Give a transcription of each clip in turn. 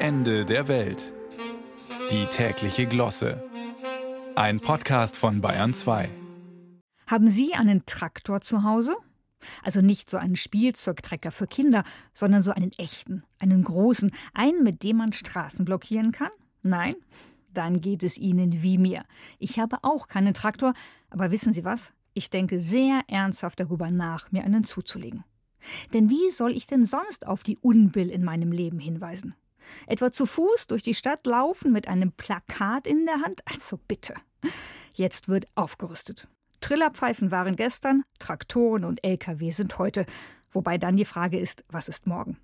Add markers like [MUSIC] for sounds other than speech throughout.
Ende der Welt. Die tägliche Glosse. Ein Podcast von Bayern 2. Haben Sie einen Traktor zu Hause? Also nicht so einen Spielzeugtrecker für Kinder, sondern so einen echten, einen großen, einen, mit dem man Straßen blockieren kann? Nein? Dann geht es Ihnen wie mir. Ich habe auch keinen Traktor, aber wissen Sie was? Ich denke sehr ernsthaft darüber nach, mir einen zuzulegen. Denn wie soll ich denn sonst auf die Unbill in meinem Leben hinweisen? Etwa zu Fuß durch die Stadt laufen mit einem Plakat in der Hand? Also bitte. Jetzt wird aufgerüstet. Trillerpfeifen waren gestern, Traktoren und Lkw sind heute. Wobei dann die Frage ist, was ist morgen?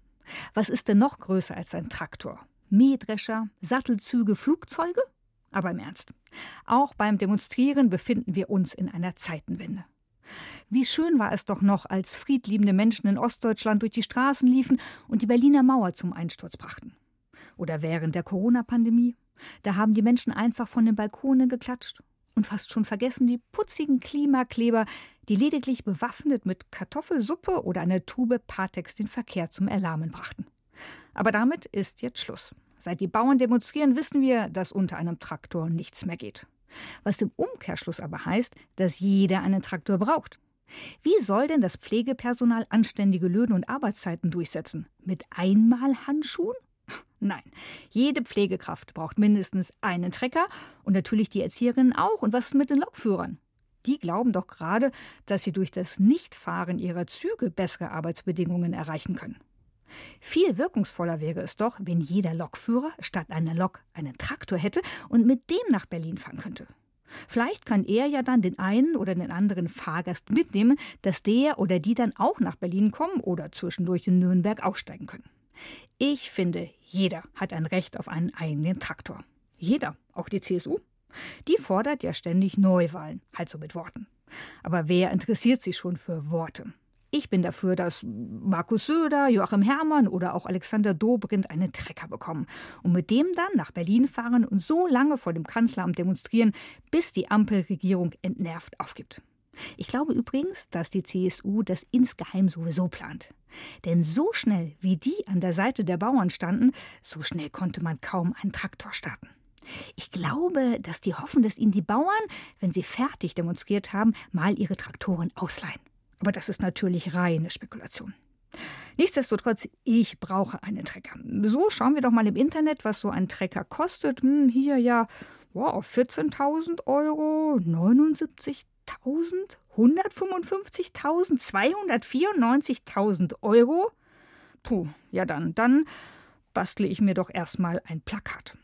Was ist denn noch größer als ein Traktor? Mähdrescher, Sattelzüge, Flugzeuge? Aber im Ernst. Auch beim Demonstrieren befinden wir uns in einer Zeitenwende. Wie schön war es doch noch, als friedliebende Menschen in Ostdeutschland durch die Straßen liefen und die Berliner Mauer zum Einsturz brachten. Oder während der Corona-Pandemie. Da haben die Menschen einfach von den Balkonen geklatscht und fast schon vergessen die putzigen Klimakleber, die lediglich bewaffnet mit Kartoffelsuppe oder einer Tube Patex den Verkehr zum Erlahmen brachten. Aber damit ist jetzt Schluss. Seit die Bauern demonstrieren, wissen wir, dass unter einem Traktor nichts mehr geht. Was im Umkehrschluss aber heißt, dass jeder einen Traktor braucht. Wie soll denn das Pflegepersonal anständige Löhne und Arbeitszeiten durchsetzen? Mit Einmalhandschuhen? [LAUGHS] Nein, jede Pflegekraft braucht mindestens einen Trecker und natürlich die Erzieherinnen auch. Und was ist mit den Lokführern? Die glauben doch gerade, dass sie durch das Nichtfahren ihrer Züge bessere Arbeitsbedingungen erreichen können. Viel wirkungsvoller wäre es doch, wenn jeder Lokführer statt einer Lok einen Traktor hätte und mit dem nach Berlin fahren könnte. Vielleicht kann er ja dann den einen oder den anderen Fahrgast mitnehmen, dass der oder die dann auch nach Berlin kommen oder zwischendurch in Nürnberg aussteigen können. Ich finde, jeder hat ein Recht auf einen eigenen Traktor. Jeder, auch die CSU. Die fordert ja ständig Neuwahlen, halt so mit Worten. Aber wer interessiert sich schon für Worte? Ich bin dafür, dass Markus Söder, Joachim Herrmann oder auch Alexander Dobrindt einen Trecker bekommen und mit dem dann nach Berlin fahren und so lange vor dem Kanzleramt demonstrieren, bis die Ampelregierung entnervt aufgibt. Ich glaube übrigens, dass die CSU das insgeheim sowieso plant. Denn so schnell, wie die an der Seite der Bauern standen, so schnell konnte man kaum einen Traktor starten. Ich glaube, dass die hoffen, dass ihnen die Bauern, wenn sie fertig demonstriert haben, mal ihre Traktoren ausleihen. Aber das ist natürlich reine Spekulation. Nichtsdestotrotz, ich brauche einen Trecker. So schauen wir doch mal im Internet, was so ein Trecker kostet. Hm, hier ja, wow, 14.000 Euro, 79.000, 155.000, 294.000 Euro. Puh, ja dann, dann bastle ich mir doch erstmal ein Plakat.